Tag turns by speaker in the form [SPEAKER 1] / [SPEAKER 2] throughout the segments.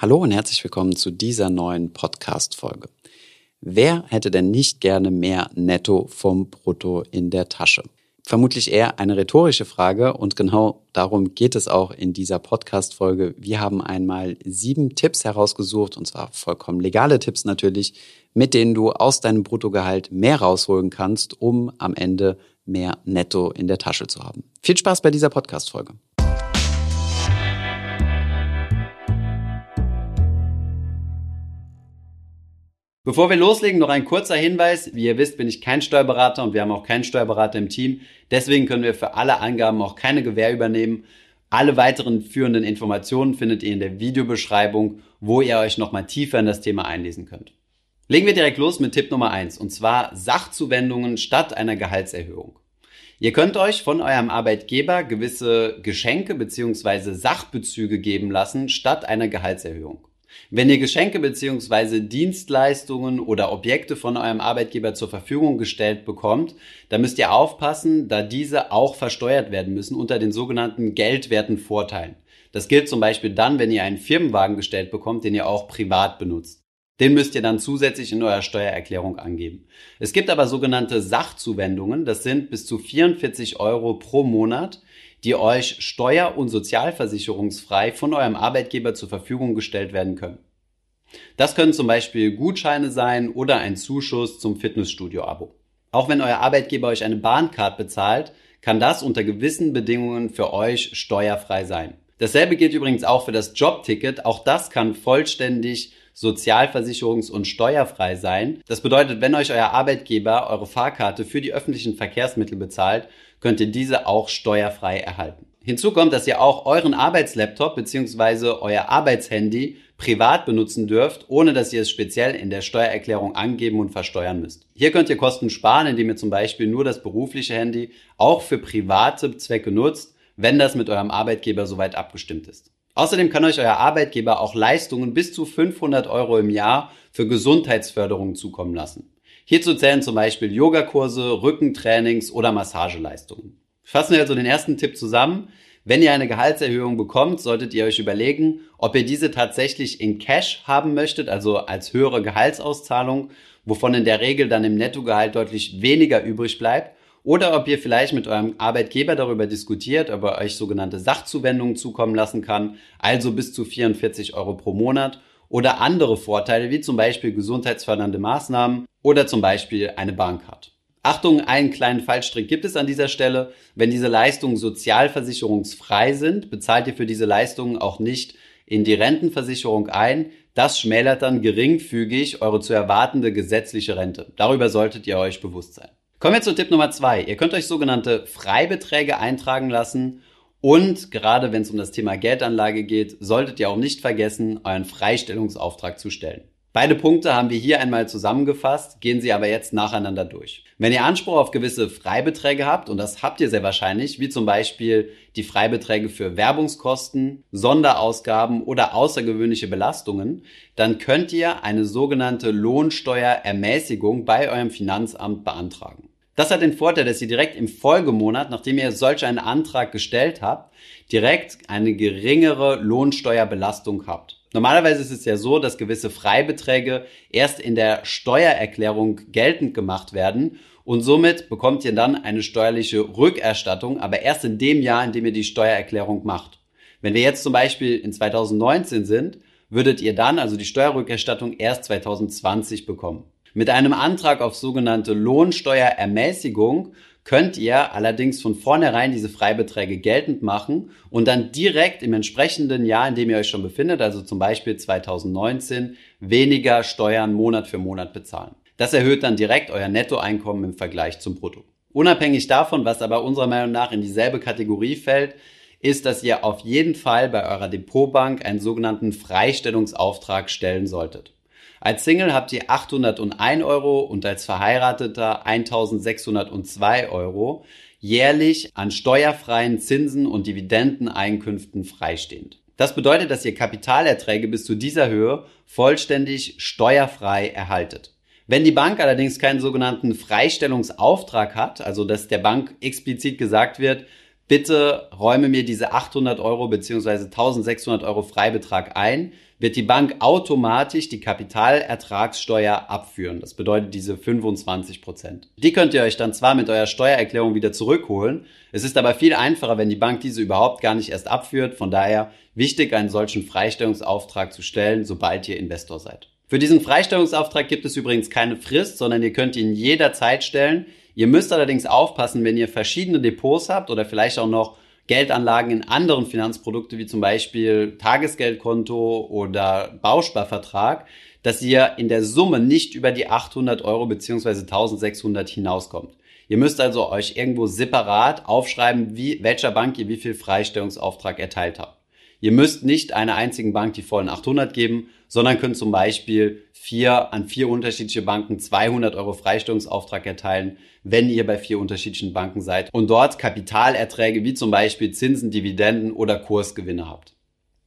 [SPEAKER 1] Hallo und herzlich willkommen zu dieser neuen Podcast-Folge. Wer hätte denn nicht gerne mehr Netto vom Brutto in der Tasche? Vermutlich eher eine rhetorische Frage und genau darum geht es auch in dieser Podcast-Folge. Wir haben einmal sieben Tipps herausgesucht und zwar vollkommen legale Tipps natürlich, mit denen du aus deinem Bruttogehalt mehr rausholen kannst, um am Ende mehr Netto in der Tasche zu haben. Viel Spaß bei dieser Podcast-Folge. Bevor wir loslegen, noch ein kurzer Hinweis. Wie ihr wisst, bin ich kein Steuerberater und wir haben auch keinen Steuerberater im Team. Deswegen können wir für alle Angaben auch keine Gewähr übernehmen. Alle weiteren führenden Informationen findet ihr in der Videobeschreibung, wo ihr euch nochmal tiefer in das Thema einlesen könnt. Legen wir direkt los mit Tipp Nummer eins und zwar Sachzuwendungen statt einer Gehaltserhöhung. Ihr könnt euch von eurem Arbeitgeber gewisse Geschenke bzw. Sachbezüge geben lassen statt einer Gehaltserhöhung. Wenn ihr Geschenke bzw. Dienstleistungen oder Objekte von eurem Arbeitgeber zur Verfügung gestellt bekommt, dann müsst ihr aufpassen, da diese auch versteuert werden müssen unter den sogenannten geldwerten Vorteilen. Das gilt zum Beispiel dann, wenn ihr einen Firmenwagen gestellt bekommt, den ihr auch privat benutzt. Den müsst ihr dann zusätzlich in eurer Steuererklärung angeben. Es gibt aber sogenannte Sachzuwendungen, das sind bis zu 44 Euro pro Monat, die euch steuer- und sozialversicherungsfrei von eurem Arbeitgeber zur Verfügung gestellt werden können. Das können zum Beispiel Gutscheine sein oder ein Zuschuss zum Fitnessstudio-Abo. Auch wenn euer Arbeitgeber euch eine Bahncard bezahlt, kann das unter gewissen Bedingungen für euch steuerfrei sein. Dasselbe gilt übrigens auch für das Jobticket. Auch das kann vollständig sozialversicherungs- und steuerfrei sein. Das bedeutet, wenn euch euer Arbeitgeber eure Fahrkarte für die öffentlichen Verkehrsmittel bezahlt, könnt ihr diese auch steuerfrei erhalten. Hinzu kommt, dass ihr auch euren Arbeitslaptop bzw. euer Arbeitshandy privat benutzen dürft, ohne dass ihr es speziell in der Steuererklärung angeben und versteuern müsst. Hier könnt ihr Kosten sparen, indem ihr zum Beispiel nur das berufliche Handy auch für private Zwecke nutzt, wenn das mit eurem Arbeitgeber soweit abgestimmt ist. Außerdem kann euch euer Arbeitgeber auch Leistungen bis zu 500 Euro im Jahr für Gesundheitsförderung zukommen lassen. Hierzu zählen zum Beispiel Yogakurse, Rückentrainings oder Massageleistungen. Fassen wir also den ersten Tipp zusammen. Wenn ihr eine Gehaltserhöhung bekommt, solltet ihr euch überlegen, ob ihr diese tatsächlich in Cash haben möchtet, also als höhere Gehaltsauszahlung, wovon in der Regel dann im Nettogehalt deutlich weniger übrig bleibt, oder ob ihr vielleicht mit eurem Arbeitgeber darüber diskutiert, ob er euch sogenannte Sachzuwendungen zukommen lassen kann, also bis zu 44 Euro pro Monat oder andere Vorteile, wie zum Beispiel gesundheitsfördernde Maßnahmen oder zum Beispiel eine Bahncard. Achtung, einen kleinen Fallstrick gibt es an dieser Stelle. Wenn diese Leistungen sozialversicherungsfrei sind, bezahlt ihr für diese Leistungen auch nicht in die Rentenversicherung ein. Das schmälert dann geringfügig eure zu erwartende gesetzliche Rente. Darüber solltet ihr euch bewusst sein. Kommen wir zu Tipp Nummer zwei. Ihr könnt euch sogenannte Freibeträge eintragen lassen und gerade wenn es um das Thema Geldanlage geht, solltet ihr auch nicht vergessen, euren Freistellungsauftrag zu stellen. Beide Punkte haben wir hier einmal zusammengefasst, gehen sie aber jetzt nacheinander durch. Wenn ihr Anspruch auf gewisse Freibeträge habt, und das habt ihr sehr wahrscheinlich, wie zum Beispiel die Freibeträge für Werbungskosten, Sonderausgaben oder außergewöhnliche Belastungen, dann könnt ihr eine sogenannte Lohnsteuerermäßigung bei eurem Finanzamt beantragen. Das hat den Vorteil, dass ihr direkt im Folgemonat, nachdem ihr solch einen Antrag gestellt habt, direkt eine geringere Lohnsteuerbelastung habt. Normalerweise ist es ja so, dass gewisse Freibeträge erst in der Steuererklärung geltend gemacht werden und somit bekommt ihr dann eine steuerliche Rückerstattung, aber erst in dem Jahr, in dem ihr die Steuererklärung macht. Wenn wir jetzt zum Beispiel in 2019 sind, würdet ihr dann also die Steuerrückerstattung erst 2020 bekommen. Mit einem Antrag auf sogenannte Lohnsteuerermäßigung könnt ihr allerdings von vornherein diese Freibeträge geltend machen und dann direkt im entsprechenden Jahr, in dem ihr euch schon befindet, also zum Beispiel 2019, weniger Steuern Monat für Monat bezahlen. Das erhöht dann direkt euer Nettoeinkommen im Vergleich zum Brutto. Unabhängig davon, was aber unserer Meinung nach in dieselbe Kategorie fällt, ist, dass ihr auf jeden Fall bei eurer Depotbank einen sogenannten Freistellungsauftrag stellen solltet. Als Single habt ihr 801 Euro und als Verheirateter 1602 Euro jährlich an steuerfreien Zinsen und Dividendeneinkünften freistehend. Das bedeutet, dass ihr Kapitalerträge bis zu dieser Höhe vollständig steuerfrei erhaltet. Wenn die Bank allerdings keinen sogenannten Freistellungsauftrag hat, also dass der Bank explizit gesagt wird, bitte räume mir diese 800 Euro beziehungsweise 1600 Euro Freibetrag ein, wird die Bank automatisch die Kapitalertragssteuer abführen. Das bedeutet diese 25 Prozent. Die könnt ihr euch dann zwar mit eurer Steuererklärung wieder zurückholen. Es ist aber viel einfacher, wenn die Bank diese überhaupt gar nicht erst abführt. Von daher wichtig, einen solchen Freistellungsauftrag zu stellen, sobald ihr Investor seid. Für diesen Freistellungsauftrag gibt es übrigens keine Frist, sondern ihr könnt ihn jederzeit stellen. Ihr müsst allerdings aufpassen, wenn ihr verschiedene Depots habt oder vielleicht auch noch Geldanlagen in anderen Finanzprodukte wie zum Beispiel Tagesgeldkonto oder Bausparvertrag, dass ihr in der Summe nicht über die 800 Euro beziehungsweise 1600 hinauskommt. Ihr müsst also euch irgendwo separat aufschreiben, wie, welcher Bank ihr wie viel Freistellungsauftrag erteilt habt. Ihr müsst nicht einer einzigen Bank die vollen 800 geben, sondern könnt zum Beispiel vier, an vier unterschiedliche Banken 200 Euro Freistellungsauftrag erteilen, wenn ihr bei vier unterschiedlichen Banken seid und dort Kapitalerträge wie zum Beispiel Zinsen, Dividenden oder Kursgewinne habt.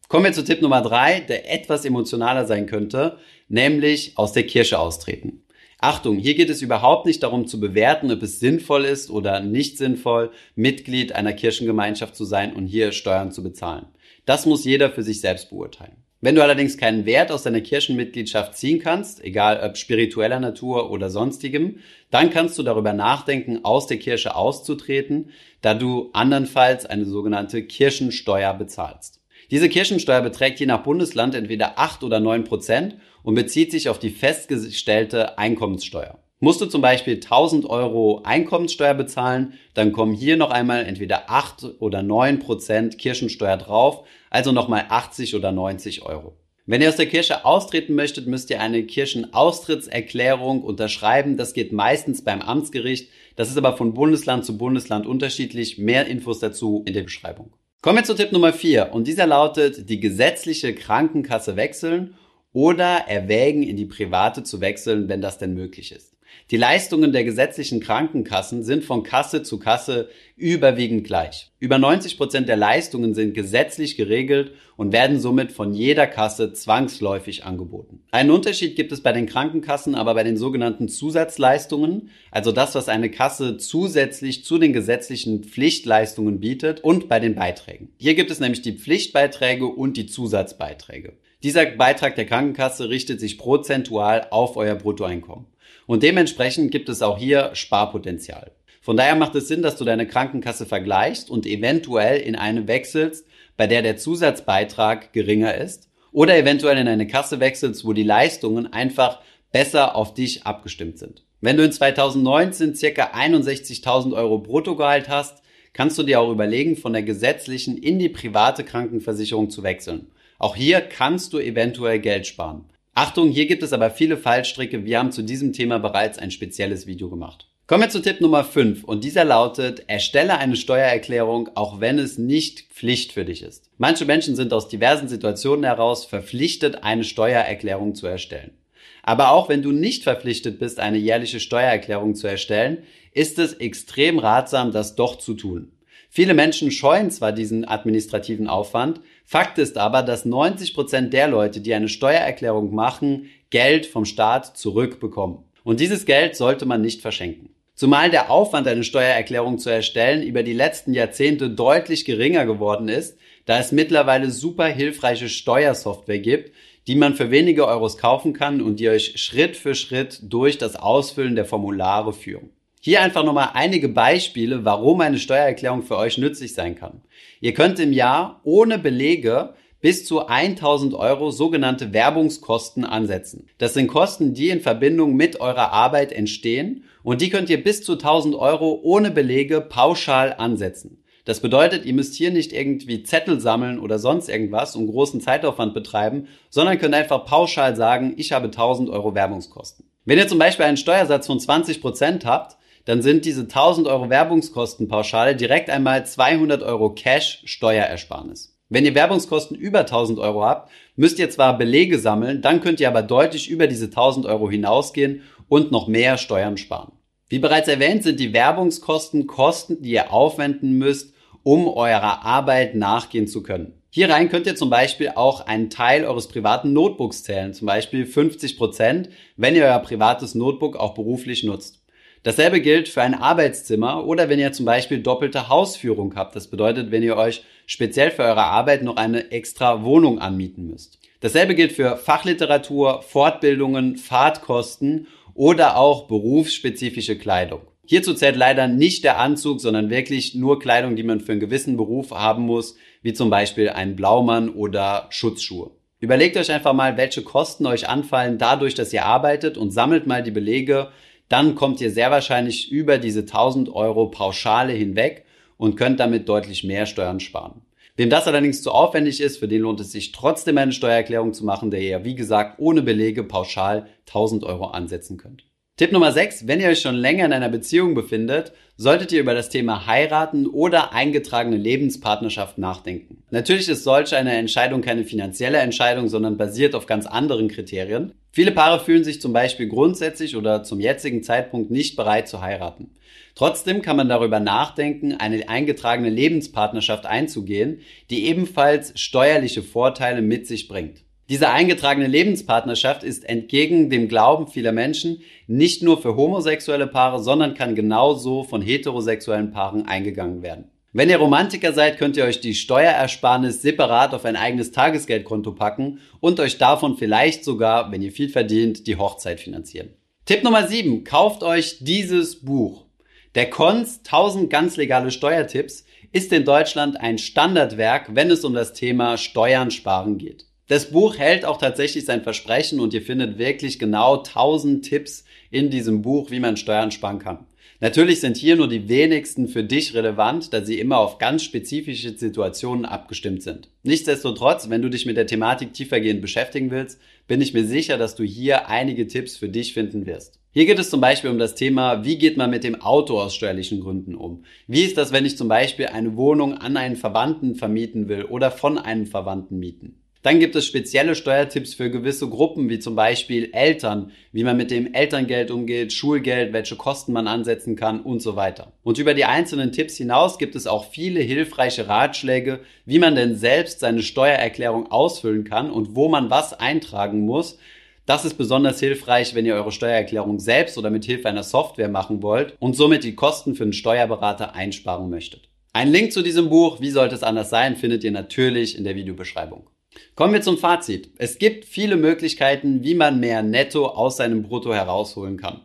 [SPEAKER 1] Kommen wir zu Tipp Nummer drei, der etwas emotionaler sein könnte, nämlich aus der Kirche austreten. Achtung, hier geht es überhaupt nicht darum zu bewerten, ob es sinnvoll ist oder nicht sinnvoll, Mitglied einer Kirchengemeinschaft zu sein und hier Steuern zu bezahlen. Das muss jeder für sich selbst beurteilen. Wenn du allerdings keinen Wert aus deiner Kirchenmitgliedschaft ziehen kannst, egal ob spiritueller Natur oder sonstigem, dann kannst du darüber nachdenken, aus der Kirche auszutreten, da du andernfalls eine sogenannte Kirchensteuer bezahlst. Diese Kirchensteuer beträgt je nach Bundesland entweder 8 oder 9 Prozent und bezieht sich auf die festgestellte Einkommenssteuer. Musst du zum Beispiel 1000 Euro Einkommenssteuer bezahlen, dann kommen hier noch einmal entweder 8 oder 9 Prozent Kirchensteuer drauf, also nochmal 80 oder 90 Euro. Wenn ihr aus der Kirche austreten möchtet, müsst ihr eine Kirchenaustrittserklärung unterschreiben. Das geht meistens beim Amtsgericht. Das ist aber von Bundesland zu Bundesland unterschiedlich. Mehr Infos dazu in der Beschreibung. Kommen wir zu Tipp Nummer 4 und dieser lautet, die gesetzliche Krankenkasse wechseln oder erwägen, in die private zu wechseln, wenn das denn möglich ist. Die Leistungen der gesetzlichen Krankenkassen sind von Kasse zu Kasse überwiegend gleich. Über 90 Prozent der Leistungen sind gesetzlich geregelt und werden somit von jeder Kasse zwangsläufig angeboten. Einen Unterschied gibt es bei den Krankenkassen aber bei den sogenannten Zusatzleistungen, also das, was eine Kasse zusätzlich zu den gesetzlichen Pflichtleistungen bietet und bei den Beiträgen. Hier gibt es nämlich die Pflichtbeiträge und die Zusatzbeiträge. Dieser Beitrag der Krankenkasse richtet sich prozentual auf euer Bruttoeinkommen. Und dementsprechend gibt es auch hier Sparpotenzial. Von daher macht es Sinn, dass du deine Krankenkasse vergleichst und eventuell in eine wechselst, bei der der Zusatzbeitrag geringer ist oder eventuell in eine Kasse wechselst, wo die Leistungen einfach besser auf dich abgestimmt sind. Wenn du in 2019 circa 61.000 Euro Bruttogehalt hast, kannst du dir auch überlegen, von der gesetzlichen in die private Krankenversicherung zu wechseln. Auch hier kannst du eventuell Geld sparen. Achtung, hier gibt es aber viele Fallstricke. Wir haben zu diesem Thema bereits ein spezielles Video gemacht. Kommen wir zu Tipp Nummer 5 und dieser lautet, erstelle eine Steuererklärung, auch wenn es nicht Pflicht für dich ist. Manche Menschen sind aus diversen Situationen heraus verpflichtet, eine Steuererklärung zu erstellen. Aber auch wenn du nicht verpflichtet bist, eine jährliche Steuererklärung zu erstellen, ist es extrem ratsam, das doch zu tun. Viele Menschen scheuen zwar diesen administrativen Aufwand, Fakt ist aber, dass 90 Prozent der Leute, die eine Steuererklärung machen, Geld vom Staat zurückbekommen. Und dieses Geld sollte man nicht verschenken. Zumal der Aufwand, eine Steuererklärung zu erstellen, über die letzten Jahrzehnte deutlich geringer geworden ist, da es mittlerweile super hilfreiche Steuersoftware gibt, die man für wenige Euros kaufen kann und die euch Schritt für Schritt durch das Ausfüllen der Formulare führen. Hier einfach nochmal einige Beispiele, warum eine Steuererklärung für euch nützlich sein kann. Ihr könnt im Jahr ohne Belege bis zu 1000 Euro sogenannte Werbungskosten ansetzen. Das sind Kosten, die in Verbindung mit eurer Arbeit entstehen und die könnt ihr bis zu 1000 Euro ohne Belege pauschal ansetzen. Das bedeutet, ihr müsst hier nicht irgendwie Zettel sammeln oder sonst irgendwas und großen Zeitaufwand betreiben, sondern könnt einfach pauschal sagen, ich habe 1000 Euro Werbungskosten. Wenn ihr zum Beispiel einen Steuersatz von 20 Prozent habt, dann sind diese 1000 Euro Werbungskostenpauschale direkt einmal 200 Euro Cash Steuerersparnis. Wenn ihr Werbungskosten über 1000 Euro habt, müsst ihr zwar Belege sammeln, dann könnt ihr aber deutlich über diese 1000 Euro hinausgehen und noch mehr Steuern sparen. Wie bereits erwähnt, sind die Werbungskosten Kosten, die ihr aufwenden müsst, um eurer Arbeit nachgehen zu können. Hier rein könnt ihr zum Beispiel auch einen Teil eures privaten Notebooks zählen, zum Beispiel 50 Prozent, wenn ihr euer privates Notebook auch beruflich nutzt. Dasselbe gilt für ein Arbeitszimmer oder wenn ihr zum Beispiel doppelte Hausführung habt. Das bedeutet, wenn ihr euch speziell für eure Arbeit noch eine extra Wohnung anmieten müsst. Dasselbe gilt für Fachliteratur, Fortbildungen, Fahrtkosten oder auch berufsspezifische Kleidung. Hierzu zählt leider nicht der Anzug, sondern wirklich nur Kleidung, die man für einen gewissen Beruf haben muss, wie zum Beispiel ein Blaumann oder Schutzschuhe. Überlegt euch einfach mal, welche Kosten euch anfallen dadurch, dass ihr arbeitet und sammelt mal die Belege, dann kommt ihr sehr wahrscheinlich über diese 1000 Euro Pauschale hinweg und könnt damit deutlich mehr Steuern sparen. Wem das allerdings zu aufwendig ist, für den lohnt es sich trotzdem eine Steuererklärung zu machen, der ihr, wie gesagt, ohne Belege pauschal 1000 Euro ansetzen könnt. Tipp Nummer 6. Wenn ihr euch schon länger in einer Beziehung befindet, solltet ihr über das Thema heiraten oder eingetragene Lebenspartnerschaft nachdenken. Natürlich ist solch eine Entscheidung keine finanzielle Entscheidung, sondern basiert auf ganz anderen Kriterien. Viele Paare fühlen sich zum Beispiel grundsätzlich oder zum jetzigen Zeitpunkt nicht bereit zu heiraten. Trotzdem kann man darüber nachdenken, eine eingetragene Lebenspartnerschaft einzugehen, die ebenfalls steuerliche Vorteile mit sich bringt. Diese eingetragene Lebenspartnerschaft ist entgegen dem Glauben vieler Menschen nicht nur für homosexuelle Paare, sondern kann genauso von heterosexuellen Paaren eingegangen werden. Wenn ihr Romantiker seid, könnt ihr euch die Steuerersparnis separat auf ein eigenes Tagesgeldkonto packen und euch davon vielleicht sogar, wenn ihr viel verdient, die Hochzeit finanzieren. Tipp Nummer 7. Kauft euch dieses Buch. Der Cons 1000 ganz legale Steuertipps ist in Deutschland ein Standardwerk, wenn es um das Thema Steuern sparen geht. Das Buch hält auch tatsächlich sein Versprechen und ihr findet wirklich genau 1000 Tipps in diesem Buch, wie man Steuern sparen kann. Natürlich sind hier nur die wenigsten für dich relevant, da sie immer auf ganz spezifische Situationen abgestimmt sind. Nichtsdestotrotz, wenn du dich mit der Thematik tiefergehend beschäftigen willst, bin ich mir sicher, dass du hier einige Tipps für dich finden wirst. Hier geht es zum Beispiel um das Thema, wie geht man mit dem Auto aus steuerlichen Gründen um? Wie ist das, wenn ich zum Beispiel eine Wohnung an einen Verwandten vermieten will oder von einem Verwandten mieten? Dann gibt es spezielle Steuertipps für gewisse Gruppen, wie zum Beispiel Eltern, wie man mit dem Elterngeld umgeht, Schulgeld, welche Kosten man ansetzen kann und so weiter. Und über die einzelnen Tipps hinaus gibt es auch viele hilfreiche Ratschläge, wie man denn selbst seine Steuererklärung ausfüllen kann und wo man was eintragen muss, das ist besonders hilfreich, wenn ihr eure Steuererklärung selbst oder mit Hilfe einer Software machen wollt und somit die Kosten für einen Steuerberater einsparen möchtet. Ein Link zu diesem Buch, wie sollte es anders sein, findet ihr natürlich in der Videobeschreibung. Kommen wir zum Fazit. Es gibt viele Möglichkeiten, wie man mehr Netto aus seinem Brutto herausholen kann.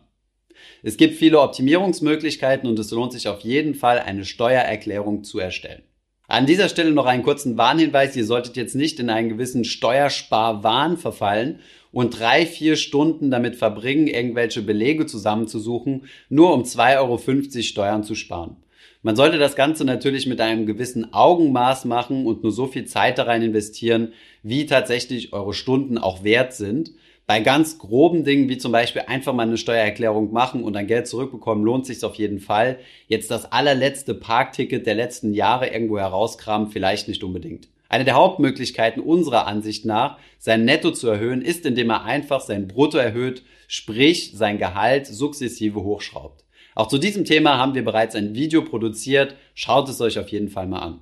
[SPEAKER 1] Es gibt viele Optimierungsmöglichkeiten und es lohnt sich auf jeden Fall, eine Steuererklärung zu erstellen. An dieser Stelle noch einen kurzen Warnhinweis. Ihr solltet jetzt nicht in einen gewissen Steuersparwahn verfallen und drei, vier Stunden damit verbringen, irgendwelche Belege zusammenzusuchen, nur um 2,50 Euro Steuern zu sparen. Man sollte das Ganze natürlich mit einem gewissen Augenmaß machen und nur so viel Zeit da rein investieren, wie tatsächlich eure Stunden auch wert sind. Bei ganz groben Dingen, wie zum Beispiel einfach mal eine Steuererklärung machen und dann Geld zurückbekommen, lohnt sich auf jeden Fall. Jetzt das allerletzte Parkticket der letzten Jahre irgendwo herauskramen, vielleicht nicht unbedingt. Eine der Hauptmöglichkeiten unserer Ansicht nach, sein Netto zu erhöhen, ist, indem er einfach sein Brutto erhöht, sprich sein Gehalt sukzessive hochschraubt. Auch zu diesem Thema haben wir bereits ein Video produziert. Schaut es euch auf jeden Fall mal an.